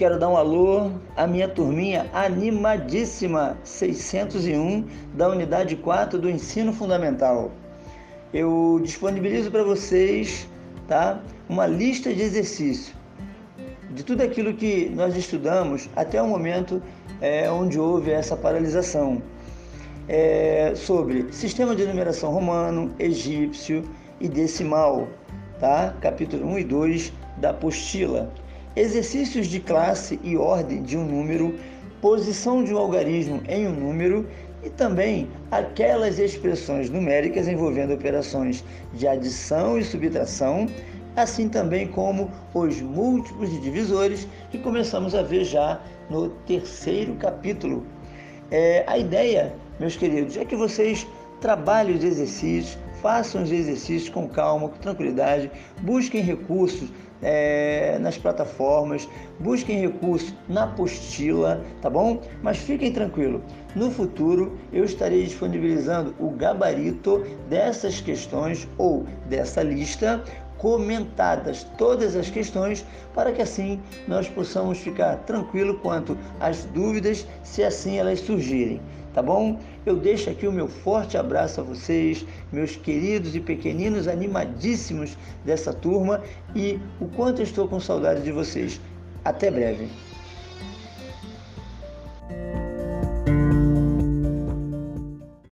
quero dar um alô à minha turminha animadíssima 601 da unidade 4 do ensino fundamental. Eu disponibilizo para vocês, tá, uma lista de exercícios de tudo aquilo que nós estudamos até o momento é, onde houve essa paralisação. É, sobre sistema de numeração romano, egípcio e decimal, tá? capítulo 1 e 2 da apostila exercícios de classe e ordem de um número, posição de um algarismo em um número e também aquelas expressões numéricas envolvendo operações de adição e subtração, assim também como os múltiplos de divisores que começamos a ver já no terceiro capítulo. É, a ideia, meus queridos, é que vocês trabalhem os exercícios, façam os exercícios com calma, com tranquilidade, busquem recursos é, nas plataformas, busquem recursos na apostila, tá bom? Mas fiquem tranquilos, no futuro eu estarei disponibilizando o gabarito dessas questões ou dessa lista comentadas todas as questões para que assim nós possamos ficar tranquilo quanto às dúvidas, se assim elas surgirem tá bom? Eu deixo aqui o meu forte abraço a vocês, meus queridos e pequeninos animadíssimos dessa turma e o quanto estou com saudade de vocês. Até breve.